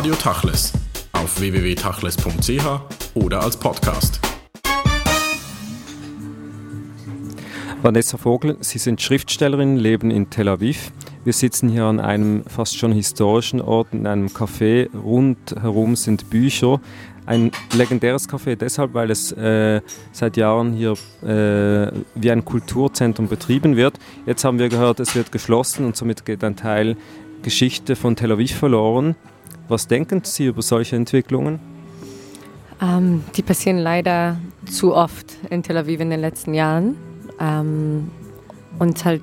Radio Tachles auf www.tachles.ch oder als Podcast. Vanessa Vogel, Sie sind Schriftstellerin, leben in Tel Aviv. Wir sitzen hier an einem fast schon historischen Ort, in einem Café. Rundherum sind Bücher. Ein legendäres Café deshalb, weil es äh, seit Jahren hier äh, wie ein Kulturzentrum betrieben wird. Jetzt haben wir gehört, es wird geschlossen und somit geht ein Teil Geschichte von Tel Aviv verloren. Was denken Sie über solche Entwicklungen? Ähm, die passieren leider zu oft in Tel Aviv in den letzten Jahren. Ähm, und halt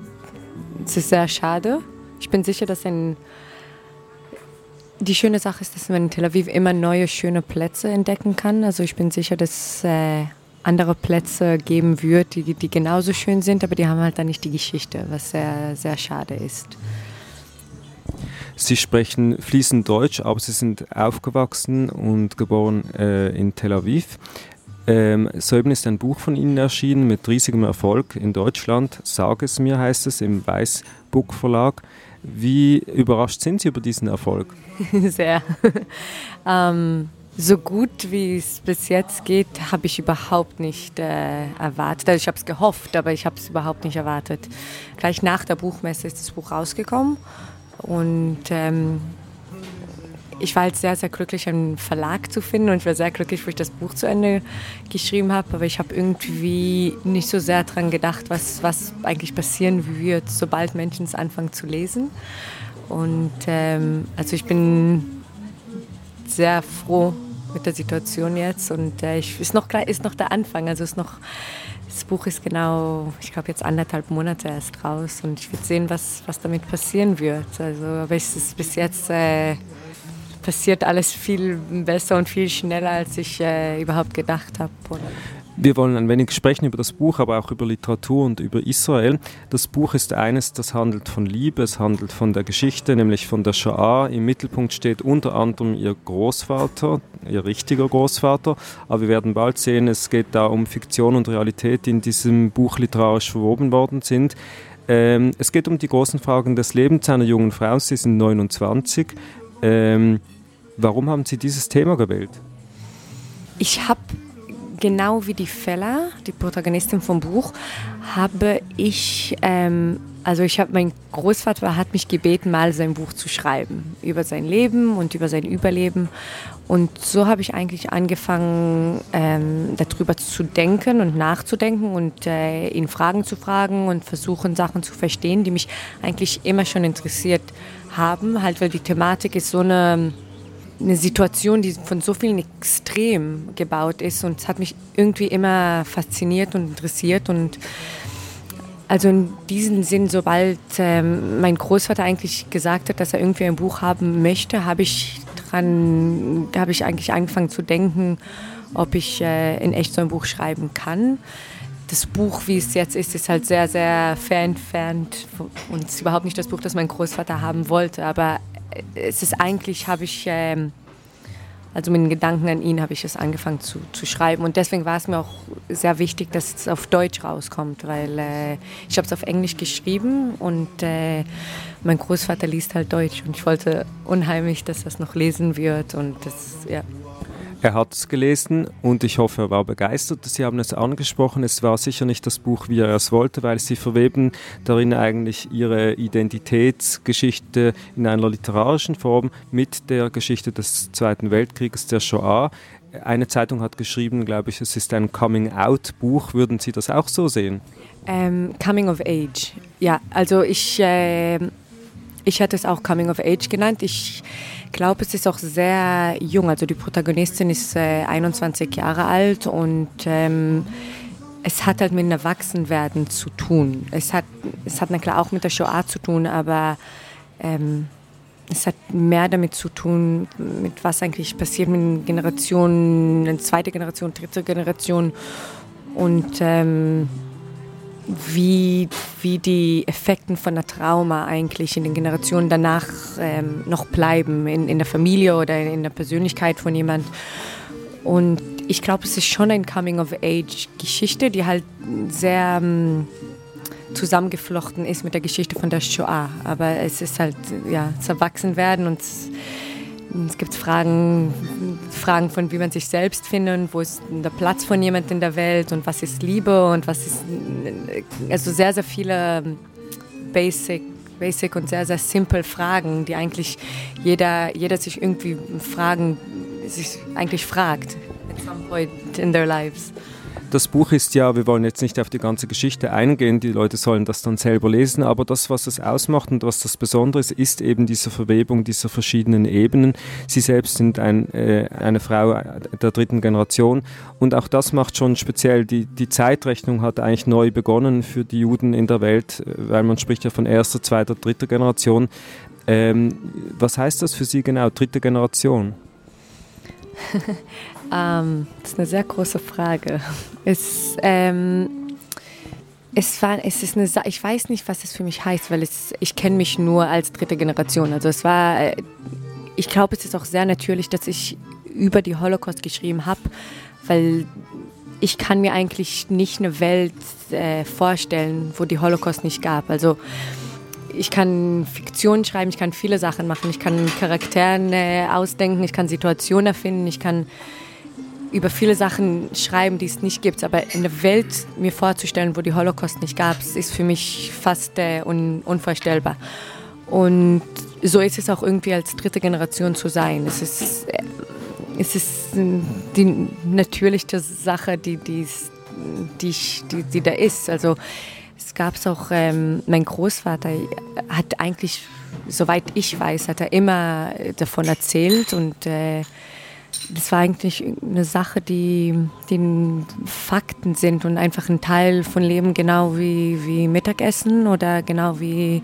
es ist sehr schade. Ich bin sicher, dass ein die schöne Sache ist, dass man in Tel Aviv immer neue schöne Plätze entdecken kann. Also ich bin sicher, dass äh, andere Plätze geben wird, die, die genauso schön sind, aber die haben halt dann nicht die Geschichte, was sehr, sehr schade ist. Sie sprechen fließend Deutsch, aber Sie sind aufgewachsen und geboren äh, in Tel Aviv. Ähm, soeben ist ein Buch von Ihnen erschienen mit riesigem Erfolg in Deutschland. Sag es mir, heißt es, im Weißbuch Verlag. Wie überrascht sind Sie über diesen Erfolg? Sehr. ähm, so gut wie es bis jetzt geht, habe ich überhaupt nicht äh, erwartet. Also ich habe es gehofft, aber ich habe es überhaupt nicht erwartet. Gleich nach der Buchmesse ist das Buch rausgekommen und ähm, ich war halt sehr, sehr glücklich, einen Verlag zu finden und ich war sehr glücklich, wo ich das Buch zu Ende geschrieben habe. Aber ich habe irgendwie nicht so sehr daran gedacht, was, was eigentlich passieren wird, sobald Menschen es anfangen zu lesen. Und ähm, also ich bin sehr froh mit der Situation jetzt und äh, ich, ist, noch, ist noch der Anfang. Also ist noch, das Buch ist genau, ich glaube jetzt anderthalb Monate erst raus und ich will sehen, was, was damit passieren wird. Also aber es ist bis jetzt... Äh, passiert alles viel besser und viel schneller, als ich äh, überhaupt gedacht habe. Wir wollen ein wenig sprechen über das Buch, aber auch über Literatur und über Israel. Das Buch ist eines, das handelt von Liebe, es handelt von der Geschichte, nämlich von der Shoah. Im Mittelpunkt steht unter anderem ihr Großvater, ihr richtiger Großvater. Aber wir werden bald sehen, es geht da um Fiktion und Realität, die in diesem Buch literarisch verwoben worden sind. Ähm, es geht um die großen Fragen des Lebens einer jungen Frau. Sie sind 29. Ähm, Warum haben Sie dieses Thema gewählt? Ich habe genau wie die Fella, die Protagonistin vom Buch, habe ich, ähm, also ich habe, mein Großvater hat mich gebeten, mal sein Buch zu schreiben über sein Leben und über sein Überleben. Und so habe ich eigentlich angefangen, ähm, darüber zu denken und nachzudenken und äh, ihn Fragen zu fragen und versuchen, Sachen zu verstehen, die mich eigentlich immer schon interessiert haben, halt weil die Thematik ist so eine eine Situation, die von so vielen Extremen gebaut ist und es hat mich irgendwie immer fasziniert und interessiert und also in diesem Sinn, sobald ähm, mein Großvater eigentlich gesagt hat, dass er irgendwie ein Buch haben möchte, habe ich dran, habe ich eigentlich angefangen zu denken, ob ich äh, in echt so ein Buch schreiben kann. Das Buch, wie es jetzt ist, ist halt sehr, sehr fern entfernt und ist überhaupt nicht das Buch, das mein Großvater haben wollte. Aber es ist eigentlich, habe ich, ähm, also mit den Gedanken an ihn habe ich es angefangen zu, zu schreiben. Und deswegen war es mir auch sehr wichtig, dass es auf Deutsch rauskommt, weil äh, ich habe es auf Englisch geschrieben und äh, mein Großvater liest halt Deutsch und ich wollte unheimlich, dass das noch lesen wird und das, ja. Er hat es gelesen und ich hoffe, er war begeistert. Sie haben es angesprochen, es war sicher nicht das Buch, wie er es wollte, weil Sie verweben darin eigentlich Ihre Identitätsgeschichte in einer literarischen Form mit der Geschichte des Zweiten Weltkrieges, der Shoah. Eine Zeitung hat geschrieben, glaube ich, es ist ein Coming-out-Buch. Würden Sie das auch so sehen? Ähm, coming of Age. Ja, also ich, äh, ich hätte es auch Coming of Age genannt. Ich glaube, es ist auch sehr jung. Also die Protagonistin ist äh, 21 Jahre alt und ähm, es hat halt mit dem Erwachsenwerden zu tun. Es hat, es hat na klar auch mit der Shoah zu tun, aber ähm, es hat mehr damit zu tun, mit was eigentlich passiert mit Generationen, zweite Generation, dritte Generation und ähm, wie, wie die Effekte von der Trauma eigentlich in den Generationen danach ähm, noch bleiben, in, in der Familie oder in der Persönlichkeit von jemand. Und ich glaube, es ist schon eine Coming-of-Age-Geschichte, die halt sehr ähm, zusammengeflochten ist mit der Geschichte von der Shoah. Aber es ist halt, ja, das Erwachsenwerden und es gibt Fragen, Fragen von, wie man sich selbst findet, wo ist der Platz von jemand in der Welt und was ist Liebe und was ist, also sehr, sehr viele Basic, Basic und sehr, sehr simple Fragen, die eigentlich jeder, jeder sich irgendwie fragen, sich eigentlich fragt at some point in their lives. Das Buch ist ja, wir wollen jetzt nicht auf die ganze Geschichte eingehen, die Leute sollen das dann selber lesen, aber das, was es ausmacht und was das Besondere ist, ist eben diese Verwebung dieser verschiedenen Ebenen. Sie selbst sind ein, äh, eine Frau der dritten Generation und auch das macht schon speziell, die, die Zeitrechnung hat eigentlich neu begonnen für die Juden in der Welt, äh, weil man spricht ja von erster, zweiter, dritter Generation. Ähm, was heißt das für Sie genau, dritte Generation? ähm, das ist eine sehr große Frage. Es, ähm, es war, es ist eine, ich weiß nicht, was es für mich heißt, weil es, ich kenne mich nur als dritte Generation. Also es war, äh, ich glaube, es ist auch sehr natürlich, dass ich über die Holocaust geschrieben habe, weil ich kann mir eigentlich nicht eine Welt äh, vorstellen, wo die Holocaust nicht gab. Also ich kann Fiktion schreiben, ich kann viele Sachen machen, ich kann Charakteren äh, ausdenken, ich kann Situationen erfinden, ich kann über viele Sachen schreiben, die es nicht gibt. Aber eine Welt mir vorzustellen, wo die Holocaust nicht gab, ist für mich fast äh, un unvorstellbar. Und so ist es auch irgendwie als dritte Generation zu sein. Es ist, äh, es ist die natürlichste Sache, die, die, die, die, die da ist. Also es gab es auch, ähm, mein Großvater hat eigentlich, soweit ich weiß, hat er immer davon erzählt und äh, das war eigentlich eine Sache, die, die Fakten sind und einfach ein Teil von Leben, genau wie, wie Mittagessen oder genau wie,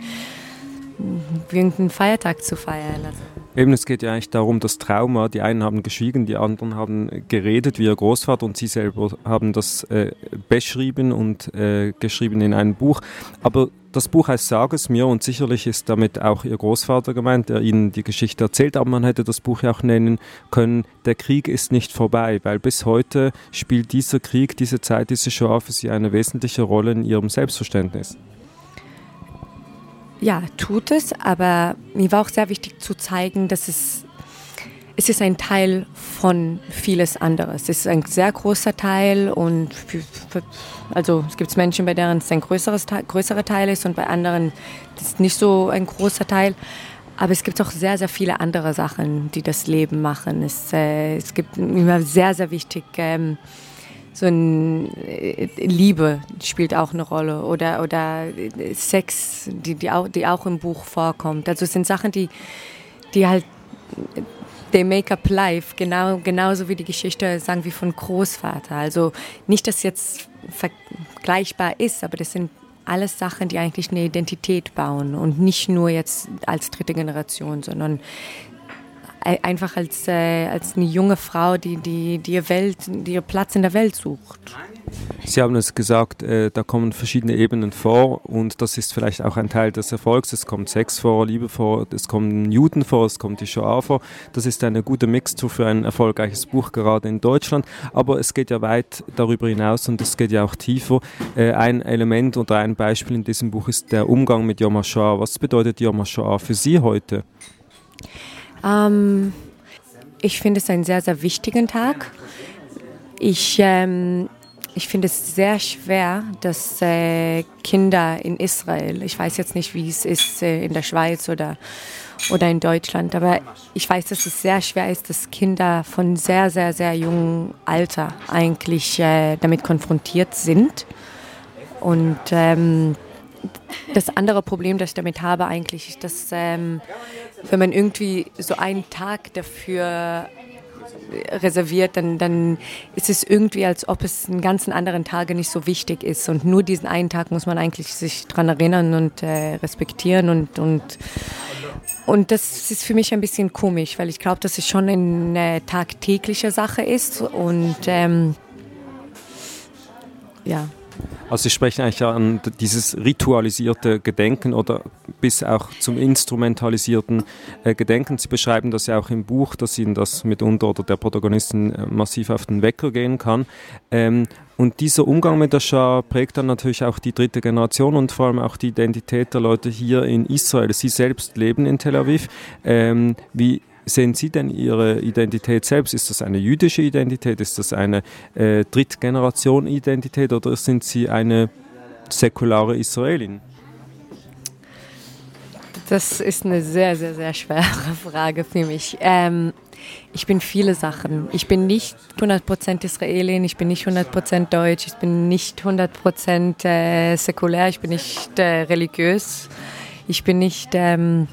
wie irgendeinen Feiertag zu feiern. Also Eben, es geht ja eigentlich darum, das Trauma, die einen haben geschwiegen, die anderen haben geredet wie ihr Großvater und sie selber haben das äh, beschrieben und äh, geschrieben in einem Buch. Aber das Buch heißt Sag es mir und sicherlich ist damit auch ihr Großvater gemeint, der ihnen die Geschichte erzählt, aber man hätte das Buch ja auch nennen können, der Krieg ist nicht vorbei, weil bis heute spielt dieser Krieg, diese Zeit, diese Shoah für sie eine wesentliche Rolle in ihrem Selbstverständnis. Ja, tut es, aber mir war auch sehr wichtig zu zeigen, dass es, es ist ein Teil von vieles anderes. Es ist ein sehr großer Teil und für, für, also es gibt Menschen, bei denen es ein größeres, größerer Teil ist und bei anderen ist es nicht so ein großer Teil. Aber es gibt auch sehr, sehr viele andere Sachen, die das Leben machen. Es, äh, es gibt immer sehr, sehr wichtig, ähm, so ein äh, Liebe spielt auch eine Rolle oder, oder Sex, die, die, auch, die auch im Buch vorkommt. Also es sind Sachen, die, die halt they make up life, genau, genauso wie die Geschichte, sagen wir, von Großvater. Also nicht, dass jetzt vergleichbar ist, aber das sind alles Sachen, die eigentlich eine Identität bauen und nicht nur jetzt als dritte Generation, sondern einfach als, äh, als eine junge Frau, die, die, die, ihr Welt, die ihr Platz in der Welt sucht. Sie haben es gesagt, äh, da kommen verschiedene Ebenen vor und das ist vielleicht auch ein Teil des Erfolgs. Es kommt Sex vor, Liebe vor, es kommen Juden vor, es kommt die Shoah vor. Das ist eine gute Mixtur für ein erfolgreiches Buch, gerade in Deutschland. Aber es geht ja weit darüber hinaus und es geht ja auch tiefer. Äh, ein Element oder ein Beispiel in diesem Buch ist der Umgang mit Yom HaShoah. Was bedeutet Yom HaShoah für Sie heute? Ähm, ich finde es einen sehr, sehr wichtigen Tag. Ich, ähm, ich finde es sehr schwer, dass äh, Kinder in Israel, ich weiß jetzt nicht, wie es ist äh, in der Schweiz oder, oder in Deutschland, aber ich weiß, dass es sehr schwer ist, dass Kinder von sehr, sehr, sehr jungem Alter eigentlich äh, damit konfrontiert sind. Und ähm, das andere Problem, das ich damit habe, eigentlich, ist, dass ähm, wenn man irgendwie so einen Tag dafür reserviert, dann, dann ist es irgendwie, als ob es einen ganzen anderen Tage nicht so wichtig ist. Und nur diesen einen Tag muss man eigentlich sich daran erinnern und äh, respektieren. Und, und, und das ist für mich ein bisschen komisch, weil ich glaube, dass es schon eine tagtägliche Sache ist. Und ähm, ja. Also Sie sprechen eigentlich an dieses ritualisierte Gedenken oder bis auch zum instrumentalisierten äh, Gedenken. Sie beschreiben das ja auch im Buch, dass Ihnen das mitunter oder der Protagonistin äh, massiv auf den Wecker gehen kann. Ähm, und dieser Umgang mit der Schar prägt dann natürlich auch die dritte Generation und vor allem auch die Identität der Leute hier in Israel. Sie selbst leben in Tel Aviv. Ähm, wie sehen Sie denn Ihre Identität selbst? Ist das eine jüdische Identität? Ist das eine äh, Drittgeneration-Identität oder sind Sie eine säkulare Israelin? Das ist eine sehr, sehr, sehr schwere Frage für mich. Ähm, ich bin viele Sachen. Ich bin nicht 100% Israelin, ich bin nicht 100% deutsch, ich bin nicht 100% äh, säkulär, ich bin nicht äh, religiös, ich bin nicht... Ähm,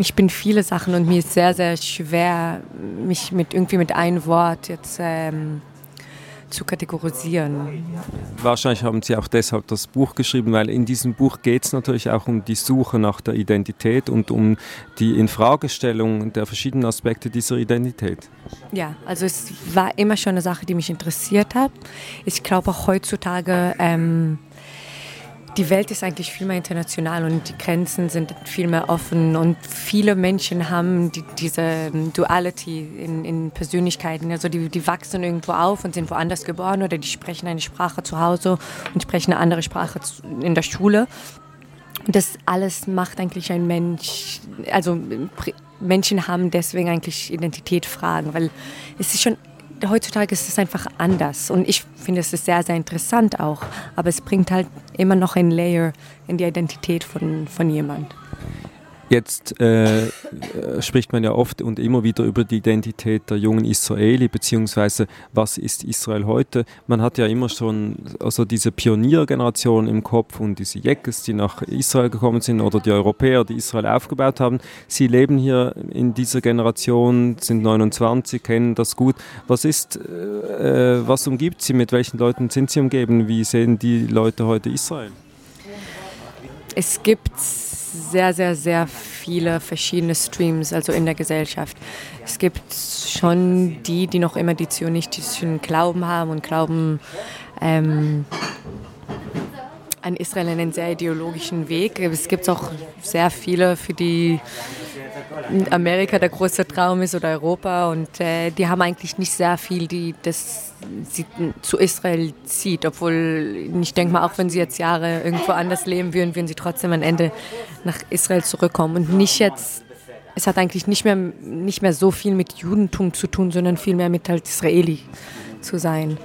ich bin viele Sachen und mir ist sehr, sehr schwer, mich mit irgendwie mit einem Wort jetzt ähm, zu kategorisieren. Wahrscheinlich haben Sie auch deshalb das Buch geschrieben, weil in diesem Buch geht es natürlich auch um die Suche nach der Identität und um die Infragestellung der verschiedenen Aspekte dieser Identität. Ja, also es war immer schon eine Sache, die mich interessiert hat. Ich glaube auch heutzutage ähm, die Welt ist eigentlich viel mehr international und die Grenzen sind viel mehr offen und viele Menschen haben die, diese ähm, Duality in, in, Persönlichkeiten. Also die, die wachsen irgendwo auf und sind woanders geboren oder die sprechen eine Sprache zu Hause und sprechen eine andere Sprache in der Schule. Und das alles macht eigentlich ein Mensch, also Menschen haben deswegen eigentlich Identitätsfragen, weil es ist schon heutzutage ist es einfach anders. Und ich finde, es ist sehr, sehr interessant auch. Aber es bringt halt immer noch ein Layer in die Identität von, von jemand. Jetzt äh, spricht man ja oft und immer wieder über die Identität der jungen Israeli, beziehungsweise was ist Israel heute. Man hat ja immer schon also diese Pioniergeneration im Kopf und diese Jeckes, die nach Israel gekommen sind oder die Europäer, die Israel aufgebaut haben. Sie leben hier in dieser Generation, sind 29, kennen das gut. Was ist, äh, was umgibt sie? Mit welchen Leuten sind sie umgeben? Wie sehen die Leute heute Israel? Es gibt sehr, sehr, sehr viele verschiedene Streams, also in der Gesellschaft. Es gibt schon die, die noch immer die zionistischen Glauben haben und glauben ähm, an Israel einen sehr ideologischen Weg. Es gibt auch sehr viele, für die Amerika der große Traum ist oder Europa und äh, die haben eigentlich nicht sehr viel, die das sie, zu Israel zieht, obwohl ich denke mal, auch wenn sie jetzt Jahre irgendwo anders leben würden, würden sie trotzdem am Ende nach Israel zurückkommen und nicht jetzt es hat eigentlich nicht mehr, nicht mehr so viel mit Judentum zu tun, sondern vielmehr mit halt Israeli zu sein.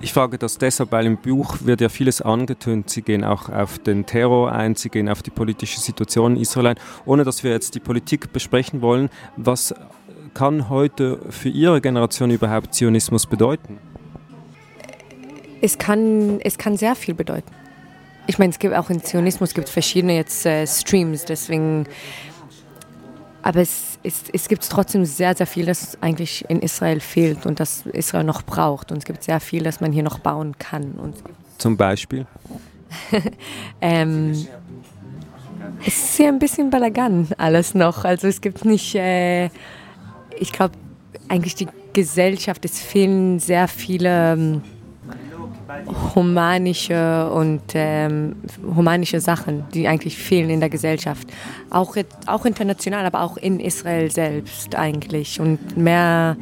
Ich frage das deshalb, weil im Buch wird ja vieles angetönt. Sie gehen auch auf den Terror ein, Sie gehen auf die politische Situation in Israel ein. Ohne dass wir jetzt die Politik besprechen wollen, was kann heute für Ihre Generation überhaupt Zionismus bedeuten? Es kann, es kann sehr viel bedeuten. Ich meine, es gibt auch in Zionismus gibt verschiedene jetzt äh, Streams, deswegen aber es, es, es gibt trotzdem sehr, sehr viel, das eigentlich in Israel fehlt und das Israel noch braucht. Und es gibt sehr viel, das man hier noch bauen kann. Und Zum Beispiel? ähm, es ist hier ein bisschen Balagan alles noch. Also es gibt nicht, äh, ich glaube, eigentlich die Gesellschaft, es fehlen sehr viele... Humanische und ähm, humanische Sachen, die eigentlich fehlen in der Gesellschaft. Auch, auch international, aber auch in Israel selbst eigentlich. Und mehr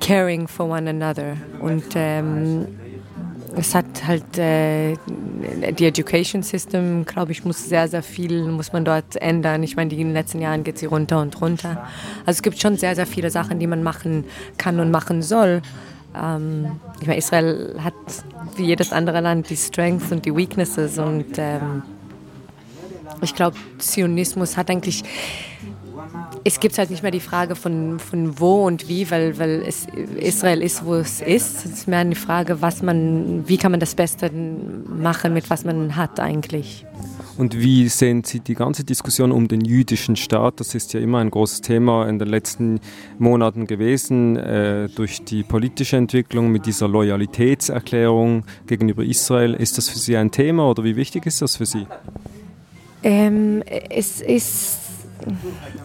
caring for one another. Und ähm, es hat halt äh, die Education System, glaube ich, muss sehr, sehr viel muss man dort ändern. Ich meine, in den letzten Jahren geht sie runter und runter. Also es gibt schon sehr, sehr viele Sachen, die man machen kann und machen soll. Ähm, ich meine, Israel hat wie jedes andere Land die Strengths und die Weaknesses und ähm, ich glaube, Zionismus hat eigentlich es gibt halt nicht mehr die Frage von, von wo und wie, weil, weil es, Israel ist, wo es ist. Es ist mehr eine Frage, was man, wie kann man das Beste machen, mit was man hat eigentlich. Und wie sehen Sie die ganze Diskussion um den jüdischen Staat? Das ist ja immer ein großes Thema in den letzten Monaten gewesen, äh, durch die politische Entwicklung mit dieser Loyalitätserklärung gegenüber Israel. Ist das für Sie ein Thema oder wie wichtig ist das für Sie? Ähm, es, ist,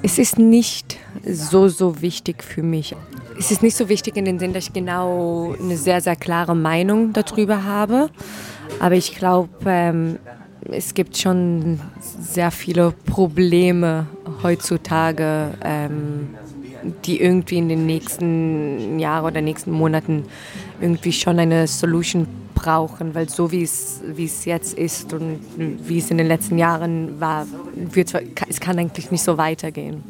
es ist nicht so, so wichtig für mich. Es ist nicht so wichtig in dem Sinn, dass ich genau eine sehr, sehr klare Meinung darüber habe. Aber ich glaube, ähm, es gibt schon sehr viele Probleme heutzutage, ähm, die irgendwie in den nächsten Jahren oder nächsten Monaten irgendwie schon eine Solution brauchen, weil so wie es, jetzt ist und wie es in den letzten Jahren war, wird, es kann eigentlich nicht so weitergehen.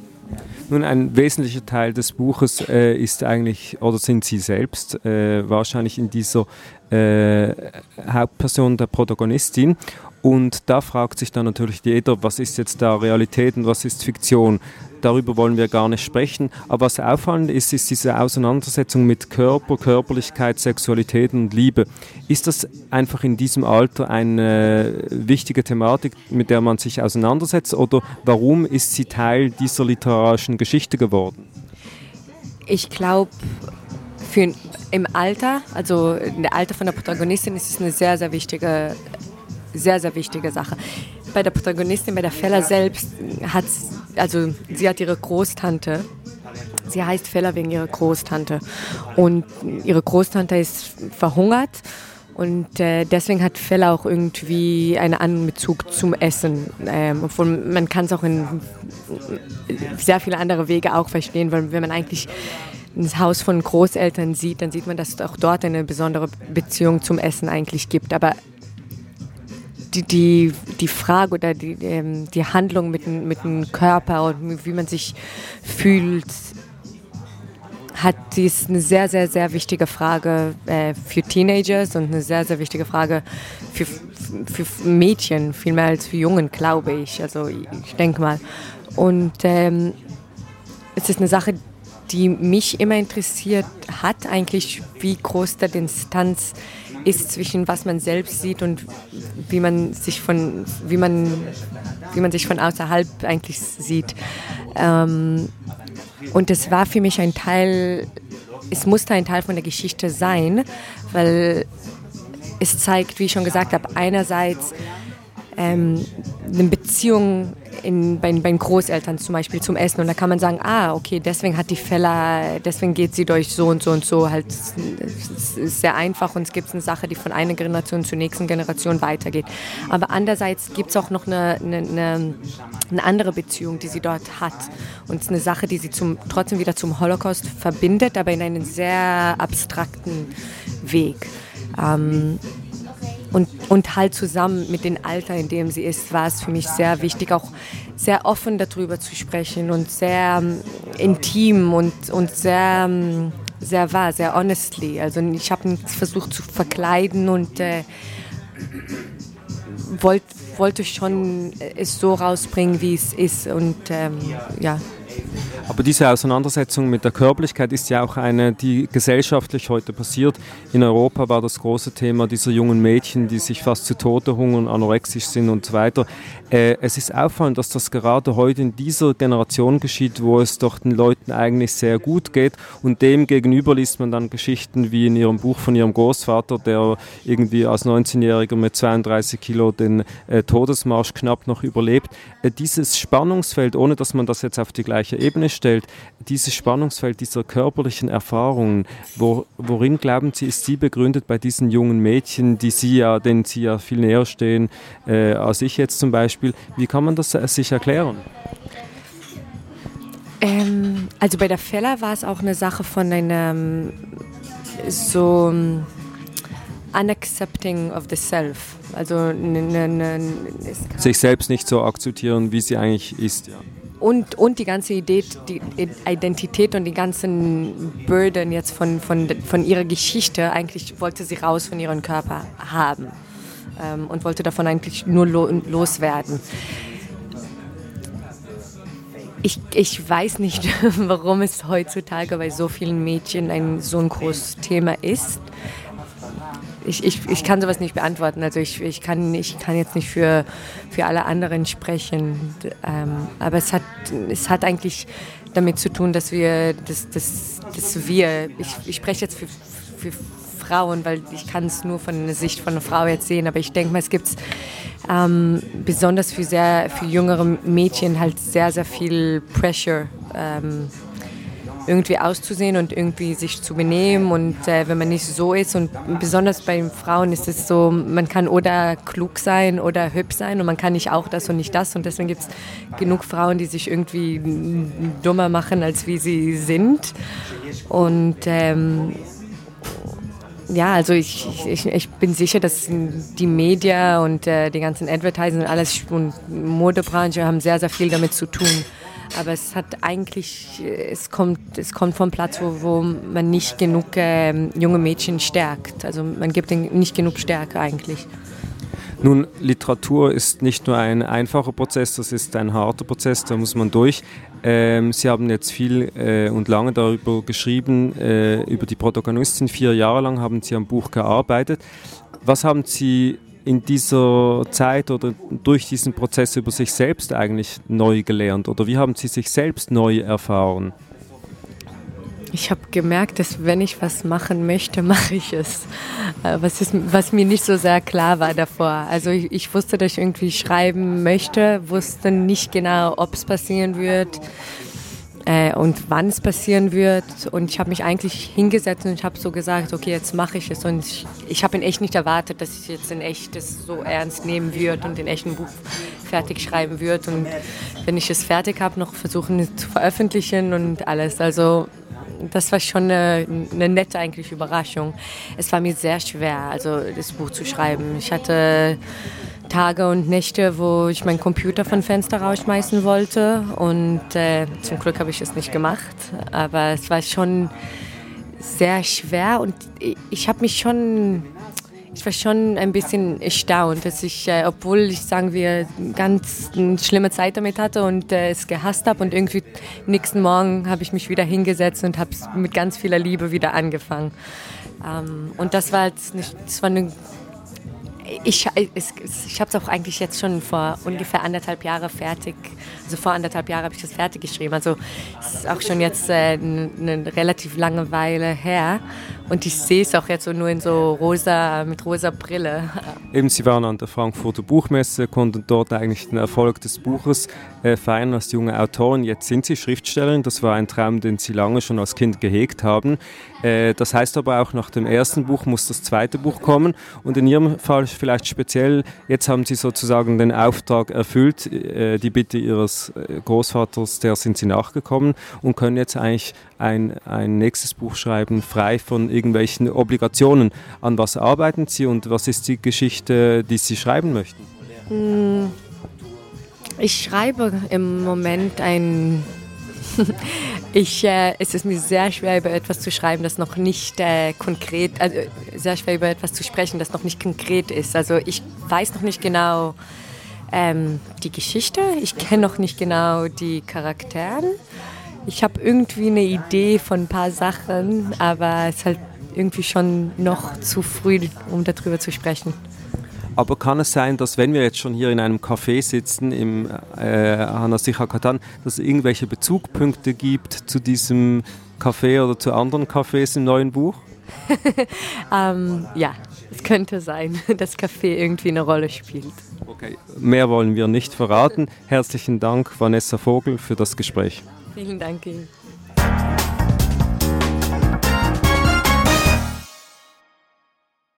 Nun, ein wesentlicher Teil des Buches äh, ist eigentlich, oder sind Sie selbst äh, wahrscheinlich in dieser äh, Hauptperson der Protagonistin. Und da fragt sich dann natürlich jeder, was ist jetzt da Realität und was ist Fiktion? Darüber wollen wir gar nicht sprechen. Aber was auffallend ist, ist diese Auseinandersetzung mit Körper, Körperlichkeit, Sexualität und Liebe. Ist das einfach in diesem Alter eine wichtige Thematik, mit der man sich auseinandersetzt? Oder warum ist sie Teil dieser literarischen Geschichte geworden? Ich glaube, im Alter, also der Alter von der Protagonistin, ist es eine sehr, sehr wichtige sehr, sehr wichtige Sache. Bei der Protagonistin, bei der Feller selbst, hat also sie hat ihre Großtante. Sie heißt Feller wegen ihrer Großtante. Und ihre Großtante ist verhungert. Und äh, deswegen hat Feller auch irgendwie einen anderen Bezug zum Essen. Ähm, obwohl man kann es auch in sehr viele andere Wege auch verstehen, weil wenn man eigentlich das Haus von Großeltern sieht, dann sieht man, dass es auch dort eine besondere Beziehung zum Essen eigentlich gibt. Aber die, die, die Frage oder die, ähm, die Handlung mit, mit dem Körper und wie man sich fühlt, hat die ist eine sehr, sehr, sehr wichtige Frage äh, für Teenagers und eine sehr, sehr wichtige Frage für, für Mädchen, viel mehr als für Jungen, glaube ich. Also ich denke mal. Und ähm, es ist eine Sache, die mich immer interessiert hat, eigentlich, wie groß der Distanz ist zwischen was man selbst sieht und wie man sich von, wie man, wie man sich von außerhalb eigentlich sieht. Ähm, und es war für mich ein Teil, es musste ein Teil von der Geschichte sein, weil es zeigt, wie ich schon gesagt habe, einerseits ähm, eine Beziehung in, bei, bei den Großeltern zum Beispiel zum Essen und da kann man sagen, ah, okay, deswegen hat die Fella, deswegen geht sie durch so und so und so. Halt, es ist sehr einfach und es gibt eine Sache, die von einer Generation zur nächsten Generation weitergeht. Aber andererseits gibt es auch noch eine, eine, eine, andere Beziehung, die sie dort hat und es ist eine Sache, die sie zum, trotzdem wieder zum Holocaust verbindet, aber in einem sehr abstrakten Weg. Ähm, und, und halt zusammen mit dem Alter, in dem sie ist, war es für mich sehr wichtig, auch sehr offen darüber zu sprechen und sehr um, intim und, und sehr, um, sehr wahr, sehr honestly. Also ich habe versucht zu verkleiden und äh, wollte wollte schon es so rausbringen, wie es ist. Und ähm, ja. Aber diese Auseinandersetzung mit der Körperlichkeit ist ja auch eine, die gesellschaftlich heute passiert. In Europa war das große Thema dieser jungen Mädchen, die sich fast zu Tode hungern, anorexisch sind und so weiter. Äh, es ist auffallend, dass das gerade heute in dieser Generation geschieht, wo es doch den Leuten eigentlich sehr gut geht und dem gegenüber liest man dann Geschichten wie in ihrem Buch von ihrem Großvater, der irgendwie als 19-Jähriger mit 32 Kilo den äh, Todesmarsch knapp noch überlebt. Äh, dieses Spannungsfeld, ohne dass man das jetzt auf die gleiche Ebene stellt, dieses Spannungsfeld dieser körperlichen Erfahrungen, wo, worin glauben Sie, ist sie begründet bei diesen jungen Mädchen, die Sie ja, denen Sie ja viel näher stehen äh, als ich jetzt zum Beispiel? Wie kann man das äh, sich erklären? Ähm, also bei der Feller war es auch eine Sache von einem so unaccepting of the self. Also ne, ne, ne, sich selbst nicht so akzeptieren, wie sie eigentlich ist. Ja. Und, und die ganze Idee, die Identität und die ganzen Burden jetzt von, von, von ihrer Geschichte, eigentlich wollte sie raus von ihrem Körper haben ähm, und wollte davon eigentlich nur lo loswerden. Ich, ich weiß nicht, warum es heutzutage bei so vielen Mädchen ein so ein großes Thema ist ich, ich, ich kann sowas nicht beantworten. Also ich, ich, kann, ich kann jetzt nicht für, für alle anderen sprechen. Ähm, aber es hat, es hat eigentlich damit zu tun, dass wir, dass, dass, dass wir ich, ich spreche jetzt für, für Frauen, weil ich kann es nur von der Sicht von einer Frau jetzt sehen, aber ich denke mal, es gibt ähm, besonders für sehr für jüngere Mädchen halt sehr, sehr viel Pressure. Ähm, irgendwie auszusehen und irgendwie sich zu benehmen. Und äh, wenn man nicht so ist und besonders bei Frauen ist es so, man kann oder klug sein oder hübsch sein und man kann nicht auch das und nicht das. Und deswegen gibt es genug Frauen, die sich irgendwie dummer machen, als wie sie sind. Und ähm, ja, also ich, ich, ich bin sicher, dass die Medien und äh, die ganzen Advertising und alles und Modebranche haben sehr, sehr viel damit zu tun. Aber es hat eigentlich, es kommt, es kommt vom Platz, wo, wo man nicht genug äh, junge Mädchen stärkt. Also man gibt ihnen nicht genug Stärke eigentlich. Nun, Literatur ist nicht nur ein einfacher Prozess, das ist ein harter Prozess, da muss man durch. Ähm, Sie haben jetzt viel äh, und lange darüber geschrieben, äh, über die Protagonistin. Vier Jahre lang haben Sie am Buch gearbeitet. Was haben Sie in dieser Zeit oder durch diesen Prozess über sich selbst eigentlich neu gelernt? Oder wie haben Sie sich selbst neu erfahren? Ich habe gemerkt, dass wenn ich was machen möchte, mache ich es. Äh, was, ist, was mir nicht so sehr klar war davor. Also ich, ich wusste, dass ich irgendwie schreiben möchte, wusste nicht genau, ob es passieren wird äh, und wann es passieren wird. Und ich habe mich eigentlich hingesetzt und ich habe so gesagt, okay, jetzt mache ich es. Und ich, ich habe in echt nicht erwartet, dass ich jetzt in echt das so ernst nehmen würde und in echt ein Buch fertig schreiben würde. Und wenn ich es fertig habe, noch versuchen es zu veröffentlichen und alles. Also das war schon eine, eine, nette eigentlich Überraschung. Es war mir sehr schwer, also das Buch zu schreiben. Ich hatte Tage und Nächte, wo ich meinen Computer vom Fenster rausschmeißen wollte und äh, zum Glück habe ich es nicht gemacht. Aber es war schon sehr schwer und ich habe mich schon ich war schon ein bisschen erstaunt, dass ich, äh, obwohl ich, sagen wir, ganz eine schlimme Zeit damit hatte und äh, es gehasst habe und irgendwie nächsten Morgen habe ich mich wieder hingesetzt und habe es mit ganz vieler Liebe wieder angefangen. Ähm, und das war jetzt nicht, das war eine ich, ich, ich habe es auch eigentlich jetzt schon vor ungefähr anderthalb Jahren fertig, also vor anderthalb Jahren habe ich das fertig geschrieben. Also es ist auch schon jetzt äh, eine, eine relativ lange Weile her. Und ich sehe es auch jetzt nur in so rosa, mit rosa Brille. Eben, Sie waren an der Frankfurter Buchmesse, konnten dort eigentlich den Erfolg des Buches äh, feiern als junge Autorin. Jetzt sind Sie Schriftstellerin. Das war ein Traum, den Sie lange schon als Kind gehegt haben. Äh, das heißt aber auch, nach dem ersten Buch muss das zweite Buch kommen. Und in Ihrem Fall vielleicht speziell, jetzt haben Sie sozusagen den Auftrag erfüllt, äh, die Bitte Ihres äh, Großvaters, der sind Sie nachgekommen und können jetzt eigentlich ein, ein nächstes Buch schreiben, frei von irgendwelchen Obligationen. An was arbeiten Sie und was ist die Geschichte, die Sie schreiben möchten? Hm, ich schreibe im Moment ein. ich, äh, es ist mir sehr schwer, über etwas zu schreiben, das noch nicht äh, konkret, also sehr schwer über etwas zu sprechen, das noch nicht konkret ist. Also ich weiß noch nicht genau ähm, die Geschichte, ich kenne noch nicht genau die Charakteren. Ich habe irgendwie eine Idee von ein paar Sachen, aber es ist halt irgendwie schon noch zu früh, um darüber zu sprechen. Aber kann es sein, dass wenn wir jetzt schon hier in einem Café sitzen, im äh, Hanasicha Katan, dass es irgendwelche Bezugpunkte gibt zu diesem Café oder zu anderen Cafés im neuen Buch? ähm, ja, es könnte sein, dass Café irgendwie eine Rolle spielt. Okay, mehr wollen wir nicht verraten. Herzlichen Dank, Vanessa Vogel, für das Gespräch. Vielen Dank Ihnen.